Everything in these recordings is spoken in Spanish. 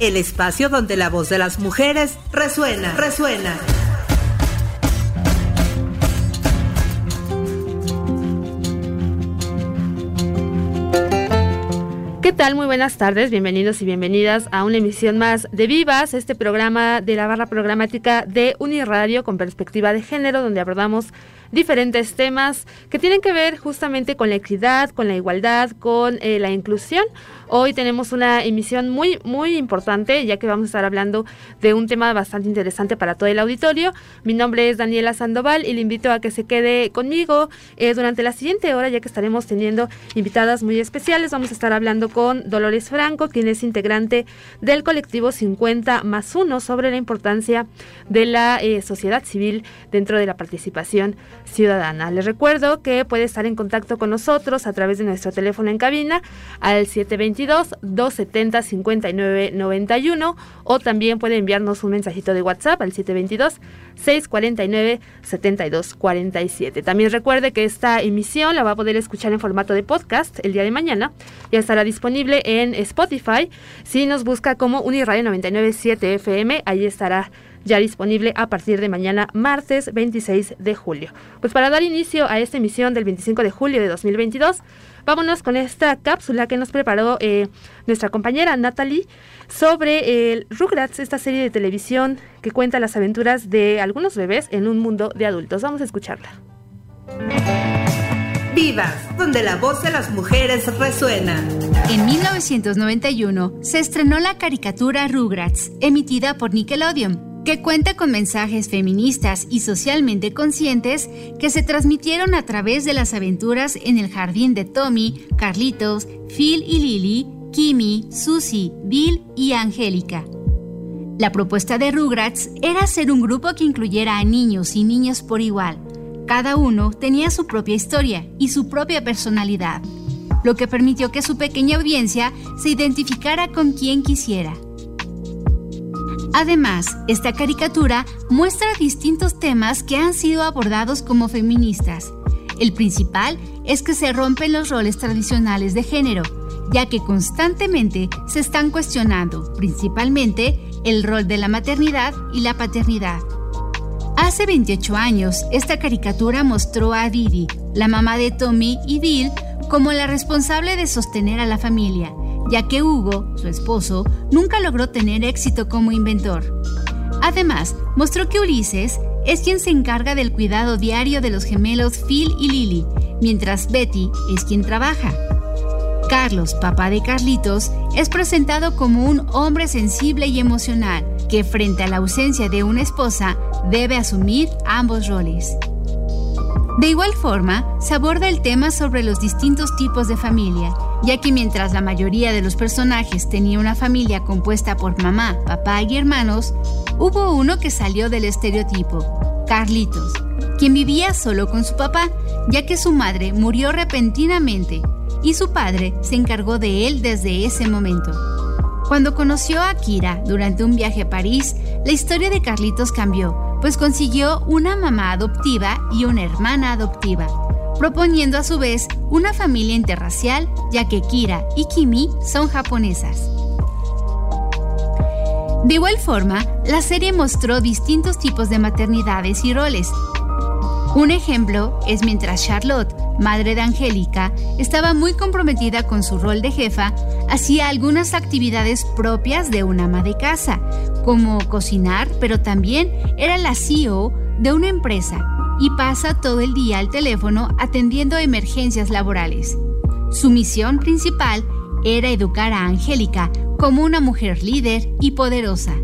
el espacio donde la voz de las mujeres resuena, resuena. ¿Qué tal? Muy buenas tardes, bienvenidos y bienvenidas a una emisión más de Vivas, este programa de la barra programática de Uniradio con perspectiva de género, donde abordamos diferentes temas que tienen que ver justamente con la equidad, con la igualdad, con eh, la inclusión. Hoy tenemos una emisión muy, muy importante, ya que vamos a estar hablando de un tema bastante interesante para todo el auditorio. Mi nombre es Daniela Sandoval y le invito a que se quede conmigo eh, durante la siguiente hora, ya que estaremos teniendo invitadas muy especiales. Vamos a estar hablando con Dolores Franco, quien es integrante del colectivo 50 más 1 sobre la importancia de la eh, sociedad civil dentro de la participación ciudadana. Les recuerdo que puede estar en contacto con nosotros a través de nuestro teléfono en cabina al 722-270-5991 o también puede enviarnos un mensajito de WhatsApp al 722-649-7247. También recuerde que esta emisión la va a poder escuchar en formato de podcast el día de mañana. Ya estará disponible en Spotify. Si nos busca como Uniradio 997 FM, ahí estará ya disponible a partir de mañana martes 26 de julio. Pues para dar inicio a esta emisión del 25 de julio de 2022, vámonos con esta cápsula que nos preparó eh, nuestra compañera Natalie sobre el Rugrats, esta serie de televisión que cuenta las aventuras de algunos bebés en un mundo de adultos. Vamos a escucharla. Vivas, donde la voz de las mujeres resuena. En 1991 se estrenó la caricatura Rugrats, emitida por Nickelodeon que cuenta con mensajes feministas y socialmente conscientes que se transmitieron a través de las aventuras en el jardín de Tommy, Carlitos, Phil y Lily, Kimmy, Susie, Bill y Angélica. La propuesta de Rugrats era ser un grupo que incluyera a niños y niñas por igual. Cada uno tenía su propia historia y su propia personalidad, lo que permitió que su pequeña audiencia se identificara con quien quisiera. Además, esta caricatura muestra distintos temas que han sido abordados como feministas. El principal es que se rompen los roles tradicionales de género, ya que constantemente se están cuestionando, principalmente, el rol de la maternidad y la paternidad. Hace 28 años, esta caricatura mostró a Didi, la mamá de Tommy y Bill, como la responsable de sostener a la familia ya que Hugo, su esposo, nunca logró tener éxito como inventor. Además, mostró que Ulises es quien se encarga del cuidado diario de los gemelos Phil y Lily, mientras Betty es quien trabaja. Carlos, papá de Carlitos, es presentado como un hombre sensible y emocional, que frente a la ausencia de una esposa debe asumir ambos roles. De igual forma, se aborda el tema sobre los distintos tipos de familia, ya que mientras la mayoría de los personajes tenía una familia compuesta por mamá, papá y hermanos, hubo uno que salió del estereotipo, Carlitos, quien vivía solo con su papá, ya que su madre murió repentinamente y su padre se encargó de él desde ese momento. Cuando conoció a Kira durante un viaje a París, la historia de Carlitos cambió pues consiguió una mamá adoptiva y una hermana adoptiva, proponiendo a su vez una familia interracial, ya que Kira y Kimi son japonesas. De igual forma, la serie mostró distintos tipos de maternidades y roles, un ejemplo es mientras Charlotte, madre de Angélica, estaba muy comprometida con su rol de jefa, hacía algunas actividades propias de una ama de casa, como cocinar, pero también era la CEO de una empresa y pasa todo el día al teléfono atendiendo emergencias laborales. Su misión principal era educar a Angélica como una mujer líder y poderosa.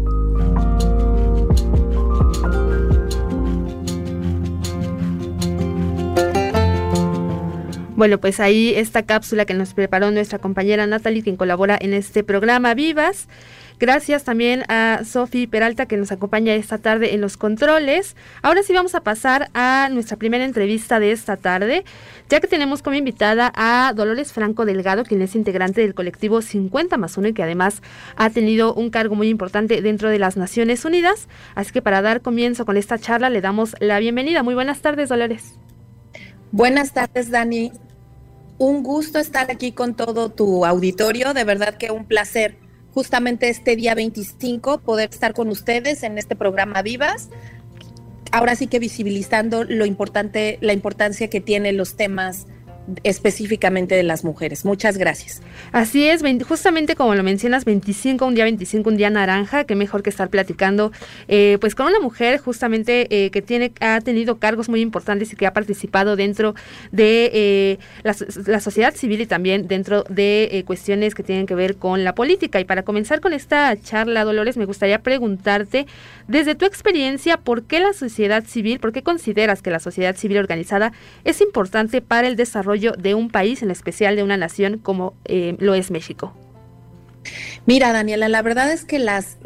Bueno, pues ahí esta cápsula que nos preparó nuestra compañera Natalie, quien colabora en este programa Vivas. Gracias también a Sofi Peralta que nos acompaña esta tarde en los controles. Ahora sí vamos a pasar a nuestra primera entrevista de esta tarde, ya que tenemos como invitada a Dolores Franco Delgado, quien es integrante del colectivo 50 más 1 y que además ha tenido un cargo muy importante dentro de las Naciones Unidas. Así que para dar comienzo con esta charla le damos la bienvenida. Muy buenas tardes, Dolores. Buenas tardes, Dani. Un gusto estar aquí con todo tu auditorio. De verdad que un placer justamente este día 25 poder estar con ustedes en este programa Vivas. Ahora sí que visibilizando lo importante, la importancia que tienen los temas específicamente de las mujeres. Muchas gracias. Así es, justamente como lo mencionas, 25, un día 25, un día naranja, qué mejor que estar platicando eh, pues con una mujer justamente eh, que tiene, ha tenido cargos muy importantes y que ha participado dentro de eh, la, la, sociedad civil y también dentro de cuestiones que tienen que ver con la política. Y para comenzar con esta charla, Dolores, me gustaría preguntarte, desde tu experiencia, ¿por qué la sociedad civil, por qué consideras que la sociedad civil organizada es importante para el desarrollo de un país, en especial de una nación como eh, lo es México? Mira, Daniela, la verdad es que las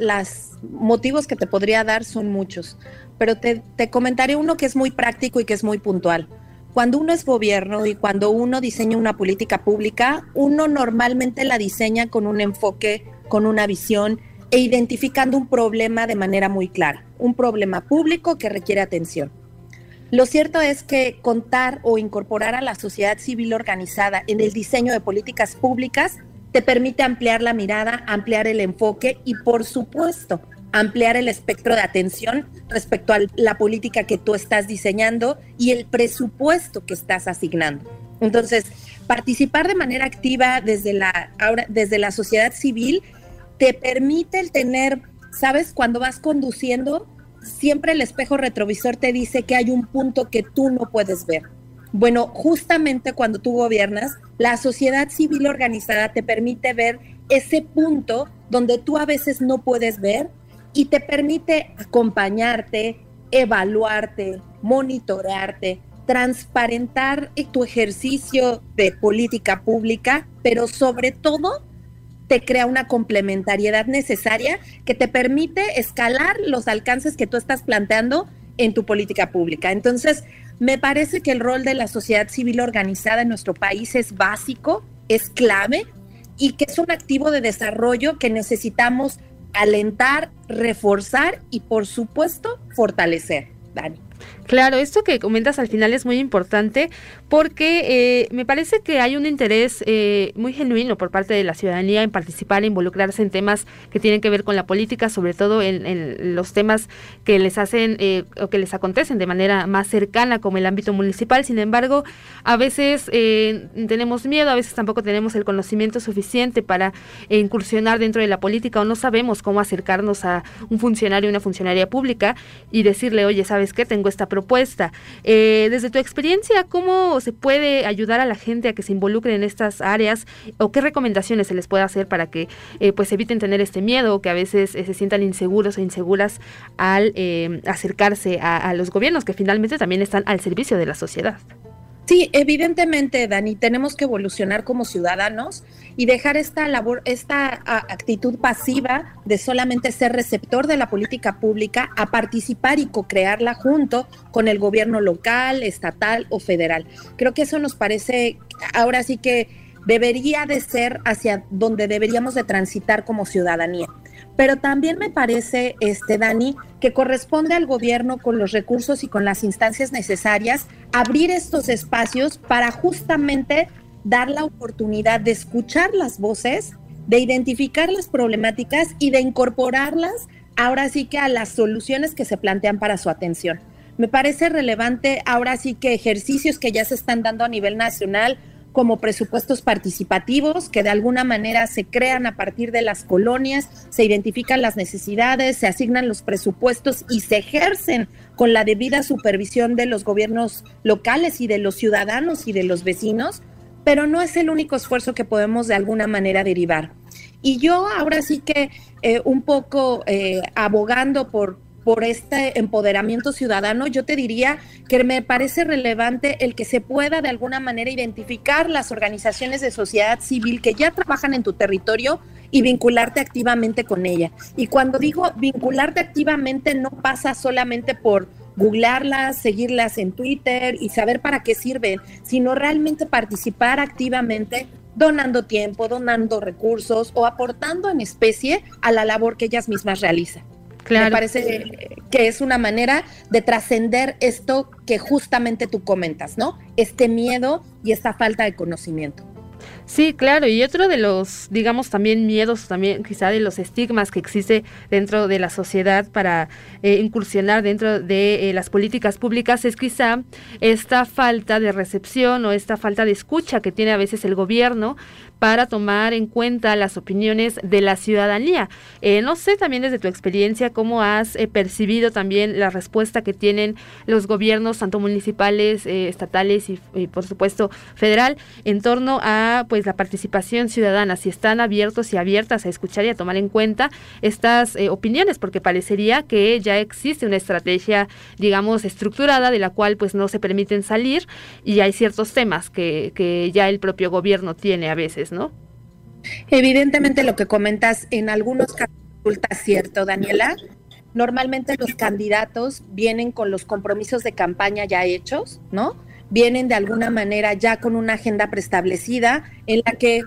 motivos que te podría dar son muchos, pero te, te comentaré uno que es muy práctico y que es muy puntual. Cuando uno es gobierno y cuando uno diseña una política pública, uno normalmente la diseña con un enfoque, con una visión e identificando un problema de manera muy clara, un problema público que requiere atención. Lo cierto es que contar o incorporar a la sociedad civil organizada en el diseño de políticas públicas te permite ampliar la mirada, ampliar el enfoque y, por supuesto, ampliar el espectro de atención respecto a la política que tú estás diseñando y el presupuesto que estás asignando. Entonces, participar de manera activa desde la, ahora, desde la sociedad civil te permite el tener, ¿sabes? Cuando vas conduciendo, siempre el espejo retrovisor te dice que hay un punto que tú no puedes ver. Bueno, justamente cuando tú gobiernas, la sociedad civil organizada te permite ver ese punto donde tú a veces no puedes ver y te permite acompañarte, evaluarte, monitorearte, transparentar tu ejercicio de política pública, pero sobre todo te crea una complementariedad necesaria que te permite escalar los alcances que tú estás planteando en tu política pública. Entonces, me parece que el rol de la sociedad civil organizada en nuestro país es básico, es clave y que es un activo de desarrollo que necesitamos alentar, reforzar y, por supuesto, fortalecer. Dani. Claro, esto que comentas al final es muy importante porque eh, me parece que hay un interés eh, muy genuino por parte de la ciudadanía en participar, e involucrarse en temas que tienen que ver con la política, sobre todo en, los temas que les hacen eh, o que les acontecen de manera más cercana como el ámbito municipal. Sin embargo, a veces tenemos miedo, a veces tampoco tenemos el conocimiento suficiente para incursionar dentro de la política o no sabemos cómo acercarnos a un funcionario, una funcionaria pública y decirle, oye, ¿sabes qué? Tengo esta propuesta. Eh, desde tu experiencia, ¿cómo se puede ayudar a la gente a que se involucre en estas áreas o qué recomendaciones se les puede hacer para que eh, pues eviten tener este miedo que a veces eh, se sientan inseguros o inseguras al acercarse a los gobiernos que finalmente también están al servicio de la sociedad? Sí, evidentemente, Dani, tenemos que evolucionar como ciudadanos y dejar esta labor, esta actitud pasiva de solamente ser receptor de la política pública a participar y co-crearla junto con el gobierno local, estatal o federal. Creo que eso nos parece ahora sí que debería de ser hacia donde deberíamos de transitar como ciudadanía. Pero también me parece, este, Dani, que corresponde al gobierno con los recursos y con las instancias necesarias abrir estos espacios para justamente dar la oportunidad de escuchar las voces, de identificar las problemáticas y de incorporarlas ahora sí que a las soluciones que se plantean para su atención. Me parece relevante ahora sí que ejercicios que ya se están dando a nivel nacional, como presupuestos participativos que de alguna manera se crean a partir de las colonias, se identifican las necesidades, se asignan los presupuestos y se ejercen con la debida supervisión de los gobiernos locales y de los ciudadanos y de los vecinos, pero no es el único esfuerzo que podemos de alguna manera derivar. Y yo ahora sí que eh, un poco eh, abogando por por este empoderamiento ciudadano, yo te diría que me parece relevante el que se pueda de alguna manera identificar las organizaciones de sociedad civil que ya trabajan en tu territorio y vincularte activamente con ella. Y cuando digo vincularte activamente no pasa solamente por googlearlas, seguirlas en Twitter y saber para qué sirven, sino realmente participar activamente donando tiempo, donando recursos o aportando en especie a la labor que ellas mismas realizan. Me parece que es una manera de trascender esto que justamente tú comentas, ¿no? Este miedo y esta falta de conocimiento. Sí, claro, y otro de los, digamos, también miedos, también quizá de los estigmas que existe dentro de la sociedad para eh, incursionar dentro de eh, las políticas públicas es quizá esta falta de recepción o esta falta de escucha que tiene a veces el gobierno para tomar en cuenta las opiniones de la ciudadanía. Eh, no sé también desde tu experiencia cómo has eh, percibido también la respuesta que tienen los gobiernos, tanto municipales, eh, estatales y, y, por supuesto federal, en torno a pues la participación ciudadana, si están abiertos y abiertas a escuchar y a tomar en cuenta estas opiniones, porque parecería que ya existe una estrategia, digamos, estructurada de la cual pues no se permiten salir y hay ciertos temas que, que ya el propio gobierno tiene a veces. ¿No? Evidentemente lo que comentas en algunos casos resulta cierto, Daniela. Normalmente los candidatos vienen con los compromisos de campaña ya hechos, ¿no? Vienen de alguna manera ya con una agenda preestablecida en la que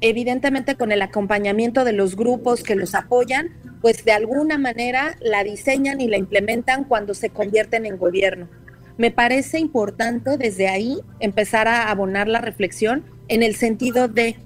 evidentemente con el acompañamiento de los grupos que los apoyan, pues de alguna manera la diseñan y la implementan cuando se convierten en gobierno. Me parece importante desde ahí empezar a abonar la reflexión en el sentido de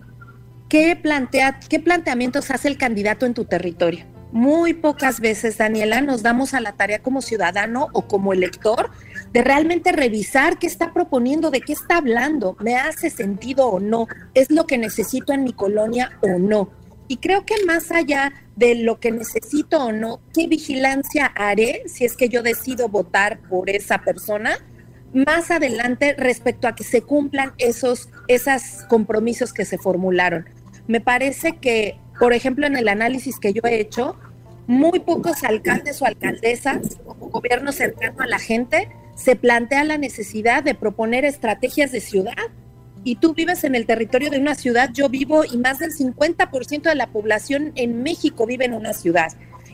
qué, plantea, qué planteamientos hace el candidato en tu territorio. Muy pocas veces, Daniela, nos damos a la tarea como ciudadano o como elector de realmente revisar qué está proponiendo, de qué está hablando, me hace sentido o no, es lo que necesito en mi colonia o no. Y creo que más allá de lo que necesito o no, qué vigilancia haré si es que yo decido votar por esa persona, más adelante respecto a que se cumplan esos, esos compromisos que se formularon. Me parece que, por ejemplo, en el análisis que yo he hecho, muy pocos alcaldes o alcaldesas o gobierno cercano a la gente se plantea la necesidad de proponer estrategias de ciudad. Y tú vives en el territorio de una ciudad, yo vivo y más del 50% de la población en México vive en una ciudad.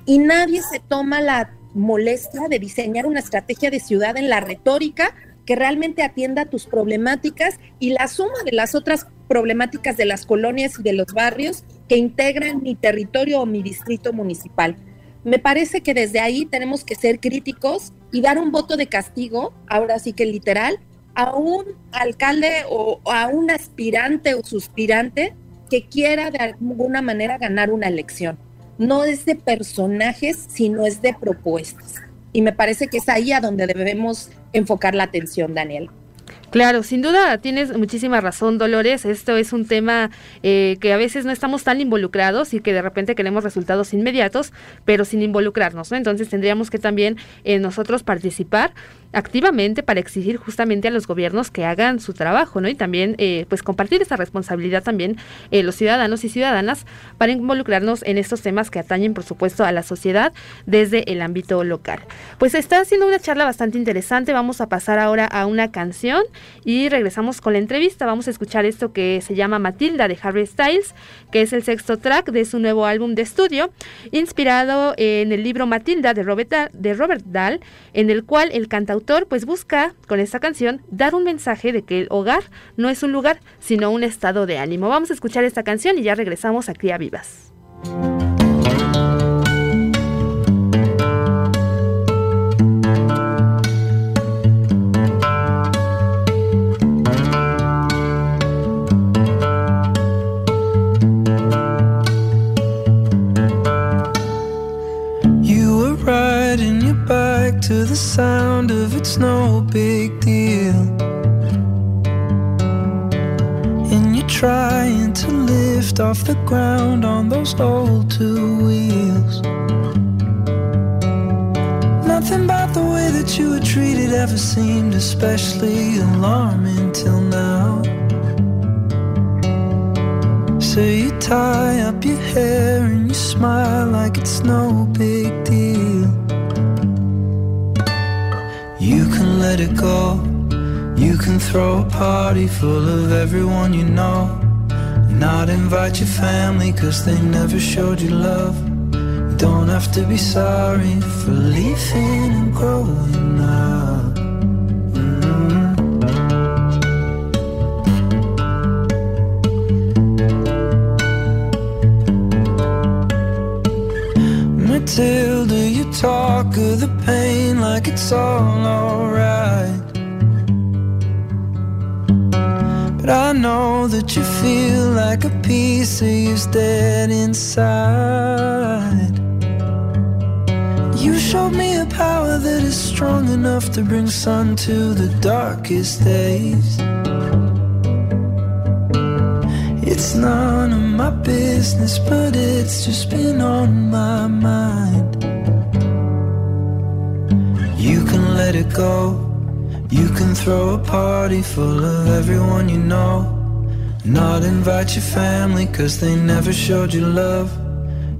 Y nadie se toma la molestia de diseñar una estrategia de ciudad en la retórica que realmente atienda tus problemáticas y la suma de las otras problemáticas de las colonias y de los barrios que integran mi territorio o mi distrito municipal. Me parece que desde ahí tenemos que ser críticos y dar un voto de castigo, ahora sí que literal, a un alcalde o a un aspirante o suspirante que quiera de alguna manera ganar una elección no es de personajes, sino es de propuestas. Y me parece que es ahí a donde debemos enfocar la atención, Daniel. Claro, sin duda tienes muchísima razón, Dolores. Esto es un tema eh, que a veces no estamos tan involucrados y que de repente queremos resultados inmediatos, pero sin involucrarnos, ¿no? Entonces tendríamos que también eh, nosotros participar activamente para exigir justamente a los gobiernos que hagan su trabajo, ¿no? Y también, eh, pues, compartir esa responsabilidad también eh, los ciudadanos y ciudadanas para involucrarnos en estos temas que atañen, por supuesto, a la sociedad desde el ámbito local. Pues está haciendo una charla bastante interesante. Vamos a pasar ahora a una canción y regresamos con la entrevista. Vamos a escuchar esto que se llama Matilda de Harry Styles, que es el sexto track de su nuevo álbum de estudio, inspirado en el libro Matilda de Robert, de Robert Dahl, en el cual el cantautor pues busca con esta canción dar un mensaje de que el hogar no es un lugar, sino un estado de ánimo. Vamos a escuchar esta canción y ya regresamos a Cría Vivas. to the sound of it's no big deal. And you're trying to lift off the ground on those old two wheels. Nothing about the way that you were treated ever seemed especially alarming till now. So you tie up your hair and you smile like it's no big deal. Let it go. You can throw a party full of everyone you know. Not invite your family cause they never showed you love. You don't have to be sorry for leaving and growing up. Mm. You talk of the pain like it's all alright. But I know that you feel like a piece of you's dead inside. You showed me a power that is strong enough to bring sun to the darkest days. It's none of my business, but it's just been on my mind. It go. You can throw a party full of everyone you know. Not invite your family cause they never showed you love.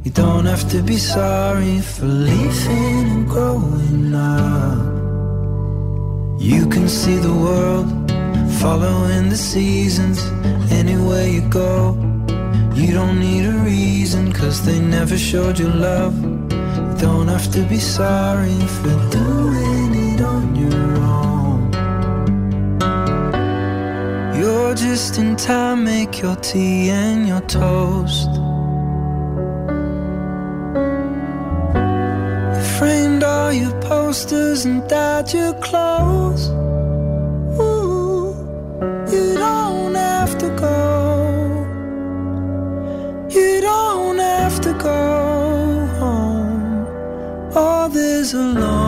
You don't have to be sorry for leaving and growing up. You can see the world following the seasons anywhere you go. You don't need a reason cause they never showed you love. Don't have to be sorry for doing it on your own. You're just in time, make your tea and your toast. You framed all your posters and dyed your clothes. alone.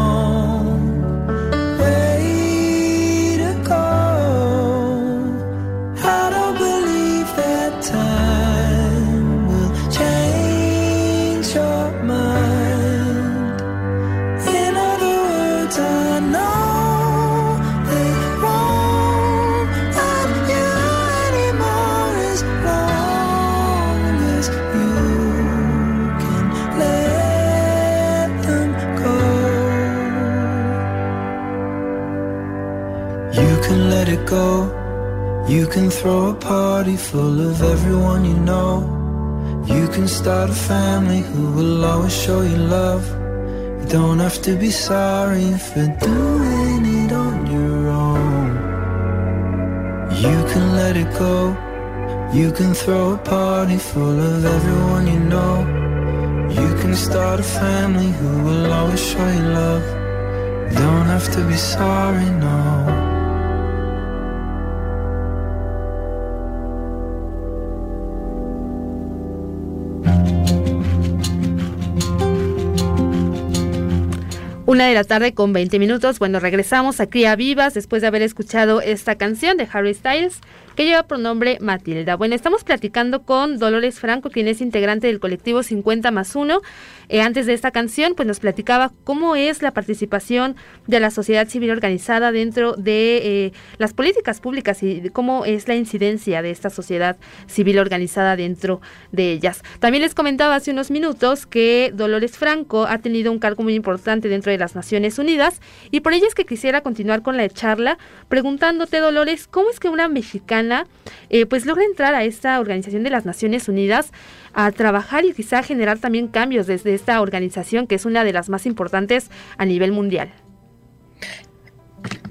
You can throw a party full of everyone you know. You can start a family who will always show you love. You don't have to be sorry for doing it on your own. You can let it go. You can throw a party full of everyone you know. You can start a family who will always show you love. You don't have to be sorry, no. Una de la tarde con 20 minutos. Bueno, regresamos aquí a Vivas después de haber escuchado esta canción de Harry Styles que lleva por nombre Matilda. Bueno, estamos platicando con Dolores Franco, quien es integrante del colectivo 50 más 1. Eh, antes de esta canción, pues nos platicaba cómo es la participación de la sociedad civil organizada dentro de eh, las políticas públicas y cómo es la incidencia de esta sociedad civil organizada dentro de ellas. También les comentaba hace unos minutos que Dolores Franco ha tenido un cargo muy importante dentro de las Naciones Unidas y por ello es que quisiera continuar con la charla preguntándote, Dolores, ¿cómo es que una mexicana eh, pues logra entrar a esta organización de las Naciones Unidas a trabajar y quizá generar también cambios desde esta organización que es una de las más importantes a nivel mundial?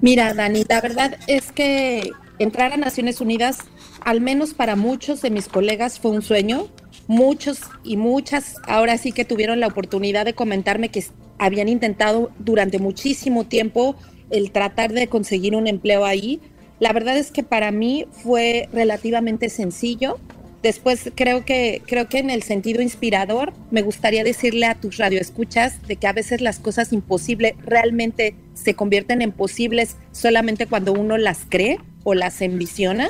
Mira, Dani, la verdad es que entrar a Naciones Unidas, al menos para muchos de mis colegas, fue un sueño. Muchos y muchas ahora sí que tuvieron la oportunidad de comentarme que habían intentado durante muchísimo tiempo el tratar de conseguir un empleo ahí. La verdad es que para mí fue relativamente sencillo. Después creo que creo que en el sentido inspirador me gustaría decirle a tus radioescuchas de que a veces las cosas imposibles realmente se convierten en posibles solamente cuando uno las cree o las envisiona.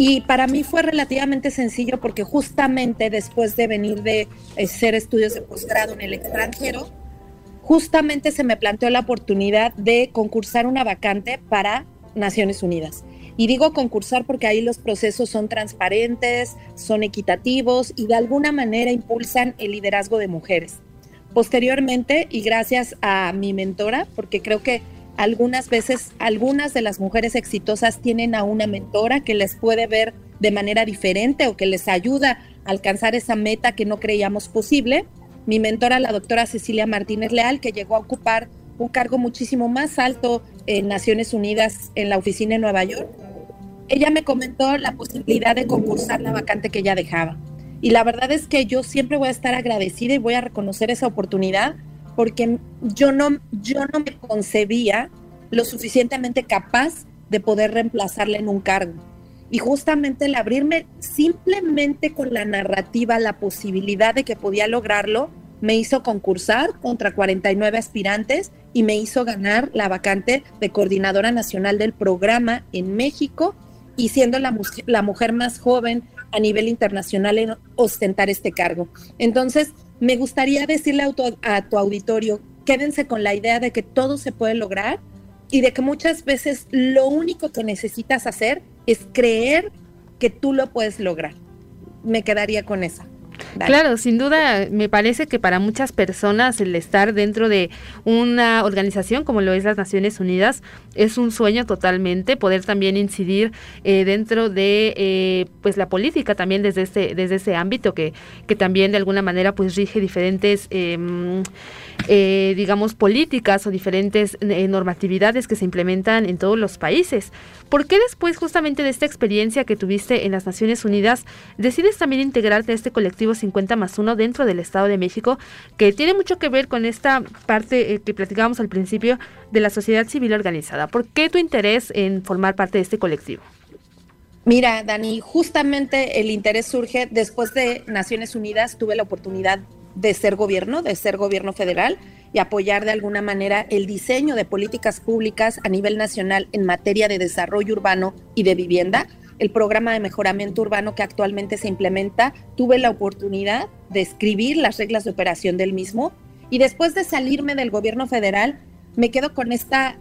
Y para mí fue relativamente sencillo porque justamente después de venir de hacer estudios de posgrado en el extranjero, justamente se me planteó la oportunidad de concursar una vacante para Naciones Unidas. Y digo concursar porque ahí los procesos son transparentes, son equitativos y de alguna manera impulsan el liderazgo de mujeres. Posteriormente, y gracias a mi mentora, porque creo que algunas veces, algunas de las mujeres exitosas tienen a una mentora que les puede ver de manera diferente o que les ayuda a alcanzar esa meta que no creíamos posible. Mi mentora, la doctora Cecilia Martínez Leal, que llegó a ocupar un cargo muchísimo más alto en Naciones Unidas en la oficina en Nueva York, ella me comentó la posibilidad de concursar la vacante que ella dejaba. Y la verdad es que yo siempre voy a estar agradecida y voy a reconocer esa oportunidad porque yo no, yo no me concebía lo suficientemente capaz de poder reemplazarla en un cargo. Y justamente el abrirme simplemente con la narrativa, la posibilidad de que podía lograrlo, me hizo concursar contra 49 aspirantes y me hizo ganar la vacante de coordinadora nacional del programa en México y siendo la, la mujer más joven a nivel internacional en ostentar este cargo. Entonces, me gustaría decirle a tu, auditorio, quédense con la idea de que todo se puede lograr y de que muchas veces lo único que necesitas hacer es creer que tú lo puedes lograr. Me quedaría con esa. Claro, sin duda, me parece que para muchas personas el estar dentro de una organización como lo es las Naciones Unidas es un sueño totalmente, poder también incidir eh, dentro de eh, pues la política también desde ese, desde ese ámbito que, que también de alguna manera pues rige diferentes em, eh, digamos políticas o diferentes normatividades que se implementan en todos los países. ¿Por qué después justamente de esta experiencia que tuviste en las Naciones Unidas decides también integrarte a este colectivo 50 más 1 dentro del Estado de México, que tiene mucho que ver con esta parte eh, que platicábamos al principio de la sociedad civil organizada. ¿Por qué tu interés en formar parte de este colectivo? Mira, Dani, justamente el interés surge después de Naciones Unidas, tuve la oportunidad de ser gobierno, de ser gobierno federal y apoyar de alguna manera el diseño de políticas públicas a nivel nacional en materia de desarrollo urbano y de vivienda el programa de mejoramiento urbano que actualmente se implementa, tuve la oportunidad de escribir las reglas de operación del mismo y después de salirme del gobierno federal, me quedo con esta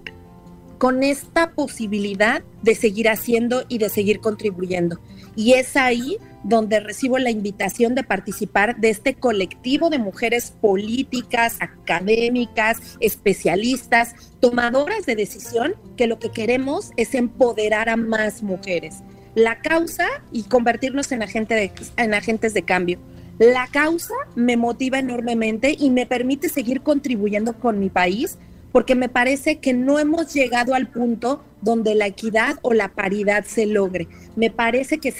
con esta posibilidad de seguir haciendo y de seguir contribuyendo. Y es ahí donde recibo la invitación de participar de este colectivo de mujeres políticas, académicas, especialistas, tomadoras de decisión, que lo que queremos es empoderar a más mujeres la causa y convertirnos en, en agentes de cambio. La causa me motiva enormemente y me permite seguir contribuyendo con mi país porque me parece que no hemos llegado al punto donde la equidad o la paridad se logre. Me parece que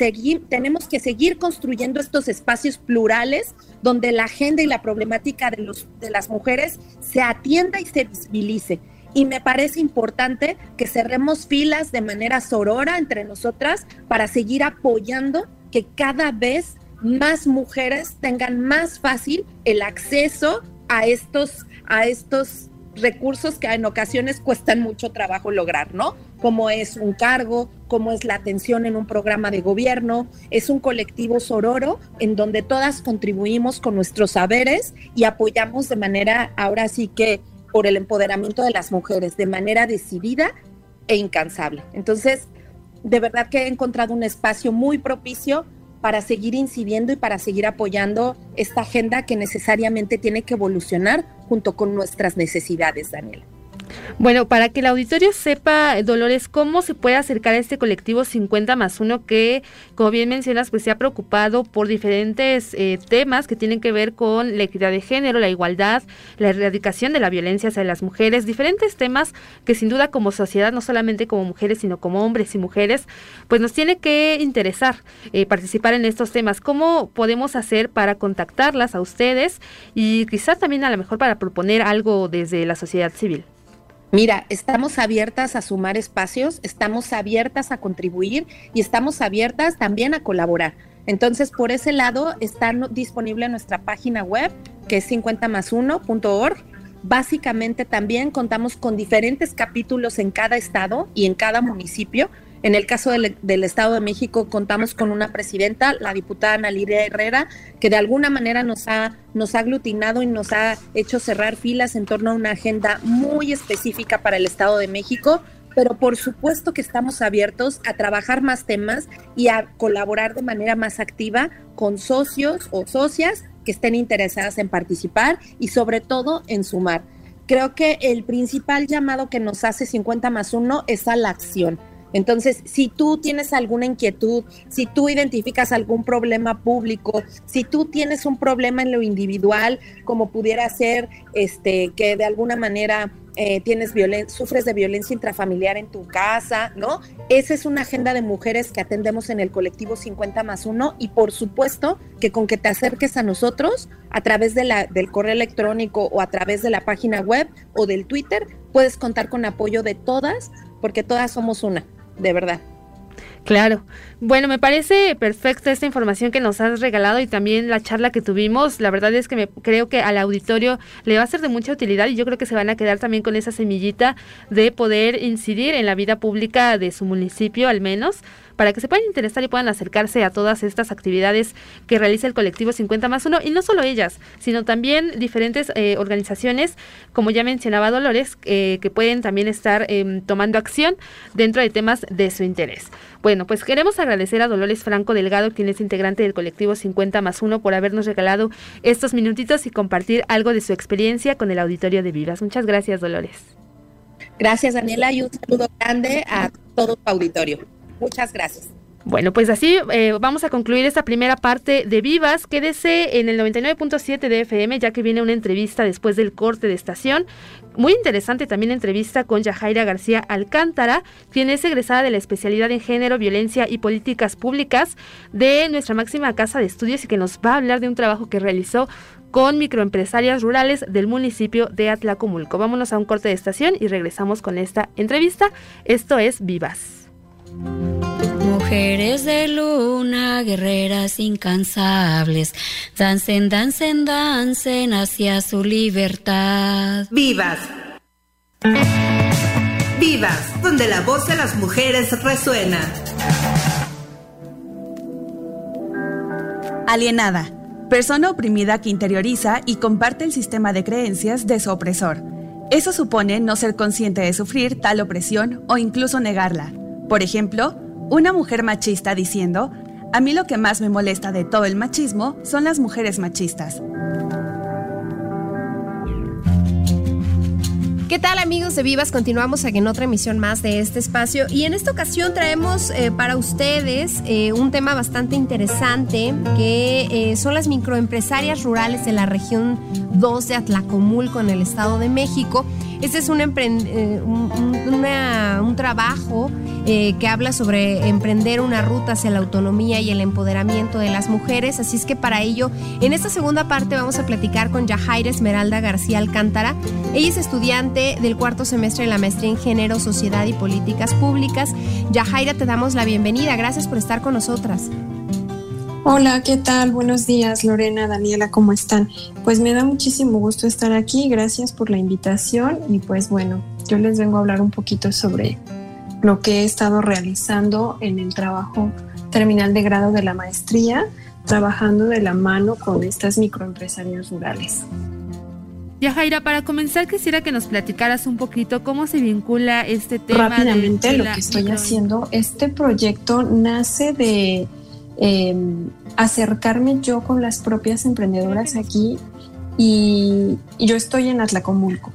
tenemos que seguir construyendo estos espacios plurales donde la agenda y la problemática de, los, de las mujeres se atienda y se visibilice y me parece importante que cerremos filas de manera sorora entre nosotras para seguir apoyando que cada vez más mujeres tengan más fácil el acceso a estos, a estos recursos que en ocasiones cuestan mucho trabajo lograr, ¿no? Como es un cargo, como es la atención en un programa de gobierno, es un colectivo sororo en donde todas contribuimos con nuestros saberes y apoyamos de manera ahora sí que por el empoderamiento de las mujeres de manera decidida e incansable. Entonces, de verdad que he encontrado un espacio muy propicio para seguir incidiendo y para seguir apoyando esta agenda que necesariamente tiene que evolucionar junto con nuestras necesidades, Daniela. Bueno, para que el auditorio sepa, Dolores, cómo se puede acercar a este colectivo 50 más 1 que, como bien mencionas, pues se ha preocupado por diferentes eh, temas que tienen que ver con la equidad de género, la igualdad, la erradicación de la violencia hacia las mujeres, diferentes temas que sin duda como sociedad, no solamente como mujeres, sino como hombres y mujeres, pues nos tiene que interesar eh, participar en estos temas. ¿Cómo podemos hacer para contactarlas a ustedes y quizás también a lo mejor para proponer algo desde la sociedad civil? Mira, estamos abiertas a sumar espacios, estamos abiertas a contribuir y estamos abiertas también a colaborar. Entonces, por ese lado, está disponible nuestra página web, que es 50más1.org. Básicamente también contamos con diferentes capítulos en cada estado y en cada municipio en el caso del, Estado de México contamos con una presidenta, la diputada Ana Lidia Herrera, que de alguna manera nos ha, nos ha aglutinado y nos ha hecho cerrar filas en torno a una agenda muy específica para el Estado de México pero por supuesto que estamos abiertos a trabajar más temas y a colaborar de manera más activa con socios o socias que estén interesadas en participar y sobre todo en sumar. creo que el principal llamado que nos hace 50 más 1 es a la acción. Entonces, si tú tienes alguna inquietud, si tú identificas algún problema público, si tú tienes un problema en lo individual, como pudiera ser este que de alguna manera eh, tienes sufres de violencia intrafamiliar en tu casa, ¿no? Esa es una agenda de mujeres que atendemos en el colectivo 50 más 1 y por supuesto que con que te acerques a nosotros a través de la, del correo electrónico o a través de la página web o del Twitter, puedes contar con apoyo de todas porque todas somos una de verdad. Claro. Bueno, me parece perfecta esta información que nos has regalado y también la charla que tuvimos. La verdad es que me, creo que al auditorio le va a ser de mucha utilidad y yo creo que se van a quedar también con esa semillita de poder incidir en la vida pública de su municipio al menos para que se puedan interesar y puedan acercarse a todas estas actividades que realiza el colectivo 50 más 1 y no solo ellas, sino también diferentes eh, organizaciones, como ya mencionaba Dolores, eh, que pueden también estar em, tomando acción dentro de temas de su interés. Bueno, pues queremos agradecer a Dolores Franco Delgado, quien es integrante del colectivo 50 más 1, por habernos regalado estos minutitos y compartir algo de su experiencia con el auditorio de Vivas. Muchas gracias, Dolores. Gracias, Daniela, y un saludo grande a todo tu auditorio. Muchas gracias. Bueno, pues así eh, vamos a concluir esta primera parte de Vivas. Quédese en el 99.7 de FM, ya que viene una entrevista después del corte de estación. Muy interesante también entrevista con Yajaira García Alcántara, quien es egresada de la especialidad en género, violencia y políticas públicas de nuestra máxima casa de estudios y que nos va a hablar de un trabajo que realizó con microempresarias rurales del municipio de Atlacomulco. Vámonos a un corte de estación y regresamos con esta entrevista. Esto es Vivas. Mujeres de luna, guerreras incansables, dancen, dancen, dancen hacia su libertad. Vivas. Vivas, donde la voz de las mujeres resuena. Alienada. Persona oprimida que interioriza y comparte el sistema de creencias de su opresor. Eso supone no ser consciente de sufrir tal opresión o incluso negarla. Por ejemplo, una mujer machista diciendo, a mí lo que más me molesta de todo el machismo son las mujeres machistas. ¿Qué tal amigos de Vivas? Continuamos aquí en otra emisión más de este espacio y en esta ocasión traemos eh, para ustedes eh, un tema bastante interesante que eh, son las microempresarias rurales de la región 2 de Atlacomulco en el Estado de México. Este es un, un trabajo que habla sobre emprender una ruta hacia la autonomía y el empoderamiento de las mujeres. Así es que para ello, en esta segunda parte vamos a platicar con Yajaira Esmeralda García Alcántara. Ella es estudiante del cuarto semestre de la maestría en Género, Sociedad y Políticas Públicas. Yajaira, te damos la bienvenida. Gracias por estar con nosotras. Hola, ¿qué tal? Buenos días, Lorena, Daniela, ¿cómo están? Pues me da muchísimo gusto estar aquí, gracias por la invitación y pues bueno, yo les vengo a hablar un poquito sobre lo que he estado realizando en el trabajo terminal de grado de la maestría, trabajando de la mano con estas microempresarias rurales. Ya Jaira, para comenzar quisiera que nos platicaras un poquito cómo se vincula este tema. Rápidamente lo que estoy haciendo, este proyecto nace de em, acercarme yo con las propias emprendedoras aquí y, yo estoy en Atlacomulco.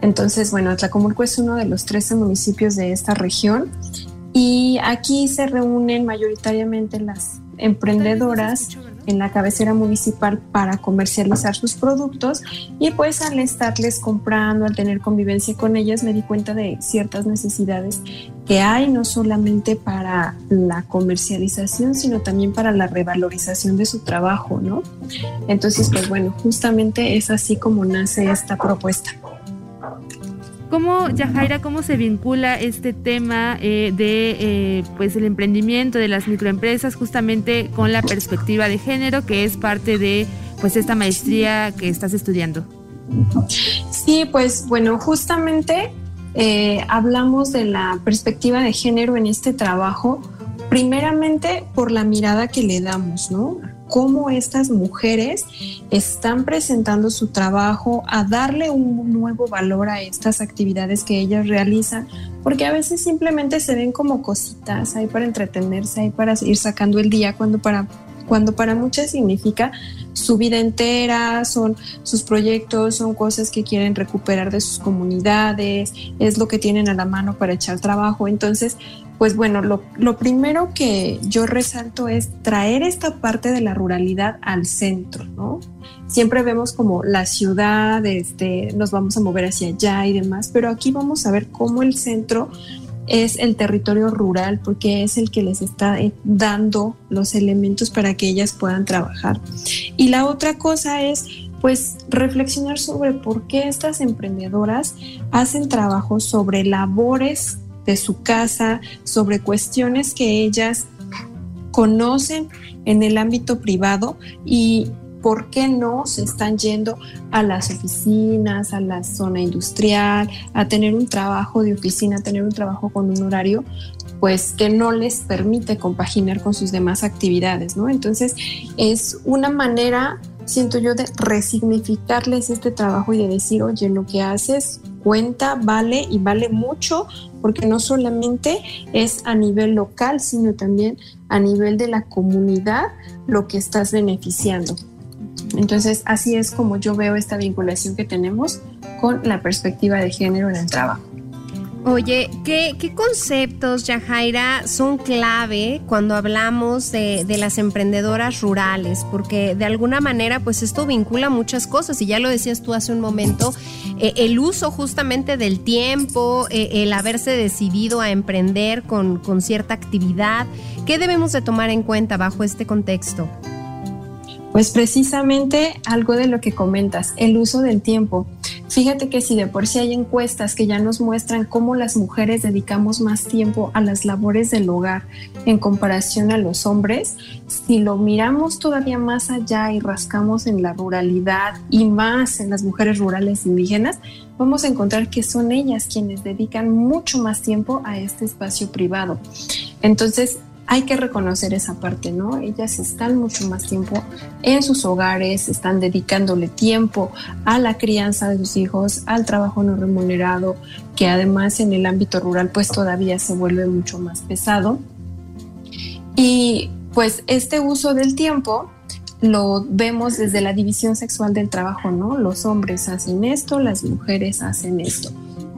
Entonces, bueno, Atlacomulco es uno de los 13 municipios de esta región y aquí se reúnen mayoritariamente las emprendedoras en la cabecera municipal para comercializar sus productos y pues al estarles comprando, al tener convivencia con ellas, me di cuenta de ciertas necesidades que hay no solamente para la comercialización, sino también para la revalorización de su trabajo, ¿no? Entonces, pues bueno, justamente es así como nace esta propuesta. ¿Cómo, Yajaira, cómo se vincula este tema eh, de eh, pues el emprendimiento de las microempresas justamente con la perspectiva de género, que es parte de pues esta maestría que estás estudiando? Sí, pues bueno, justamente eh, hablamos de la perspectiva de género en este trabajo, primeramente por la mirada que le damos, ¿no? Cómo estas mujeres están presentando su trabajo, a darle un nuevo valor a estas actividades que ellas realizan, porque a veces simplemente se ven como cositas, ahí para entretenerse, ahí para ir sacando el día, cuando para, cuando para muchas significa su vida entera, son sus proyectos, son cosas que quieren recuperar de sus comunidades, es lo que tienen a la mano para echar trabajo. Entonces, pues bueno, lo, primero que yo resalto es traer esta parte de la ruralidad al centro, ¿no? Siempre vemos como la ciudad, este, nos vamos a mover hacia allá y demás, pero aquí vamos a ver cómo el centro es el territorio rural porque es el que les está eh, dando los elementos para que ellas puedan trabajar. Y la otra cosa es pues reflexionar sobre por qué estas emprendedoras hacen trabajo sobre labores de su casa, sobre cuestiones que ellas conocen en el ámbito privado y ¿por qué no se están yendo a las oficinas, a la zona industrial, a tener un trabajo de oficina, a tener un trabajo con un horario? pues que no les permite compaginar con sus demás actividades, ¿no? Entonces es una manera, siento yo, de resignificarles este trabajo y de decir, oye, lo que haces cuenta, vale y vale mucho, porque no solamente es a nivel local, sino también a nivel de la comunidad lo que estás beneficiando. Entonces, así es como yo veo esta vinculación que tenemos con la perspectiva de género en el trabajo. Oye, ¿qué, conceptos, Yajaira, son clave cuando hablamos de, las emprendedoras rurales? Porque de alguna manera, pues esto vincula muchas cosas, y ya lo decías tú hace un momento, eh, el uso justamente del tiempo, eh, el haberse decidido a emprender con, con cierta actividad. ¿Qué debemos de tomar en cuenta bajo este contexto? Pues precisamente algo de lo que comentas, el uso del tiempo. Fíjate que si de por sí hay encuestas que ya nos muestran cómo las mujeres dedicamos más tiempo a las labores del hogar en comparación a los hombres, si lo miramos todavía más allá y rascamos en la ruralidad y más en las mujeres rurales indígenas, vamos a encontrar que son ellas quienes dedican mucho más tiempo a este espacio privado. Entonces, hay que reconocer esa parte, ¿no? Ellas están mucho más tiempo en sus hogares, están dedicándole tiempo a la crianza de sus hijos, al trabajo no remunerado, que además en el ámbito rural pues todavía se vuelve mucho más pesado. Y pues este uso del tiempo lo vemos desde la división sexual del trabajo, ¿no? Los hombres hacen esto, las mujeres hacen esto.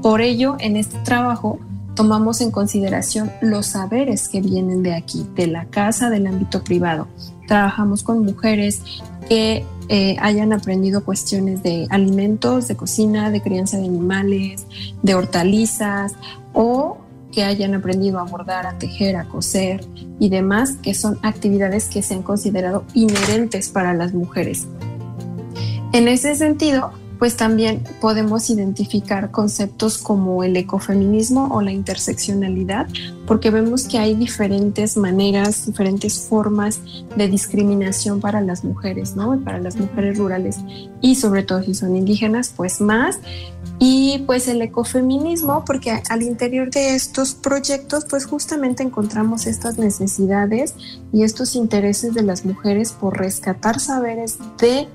Por ello, en este trabajo tomamos en consideración los saberes que vienen de aquí, de la casa, del ámbito privado. Trabajamos con mujeres que eh, hayan aprendido cuestiones de alimentos, de cocina, de crianza de animales, de hortalizas o que hayan aprendido a bordar, a tejer, a coser y demás, que son actividades que se han considerado inherentes para las mujeres. En ese sentido, pues también podemos identificar conceptos como el ecofeminismo o la interseccionalidad, porque vemos que hay diferentes maneras, diferentes formas de discriminación para las mujeres, ¿no? Para las mujeres rurales y sobre todo si son indígenas, pues más. Y pues el ecofeminismo, porque al interior de estos proyectos, pues justamente encontramos estas necesidades y estos intereses de las mujeres por rescatar saberes de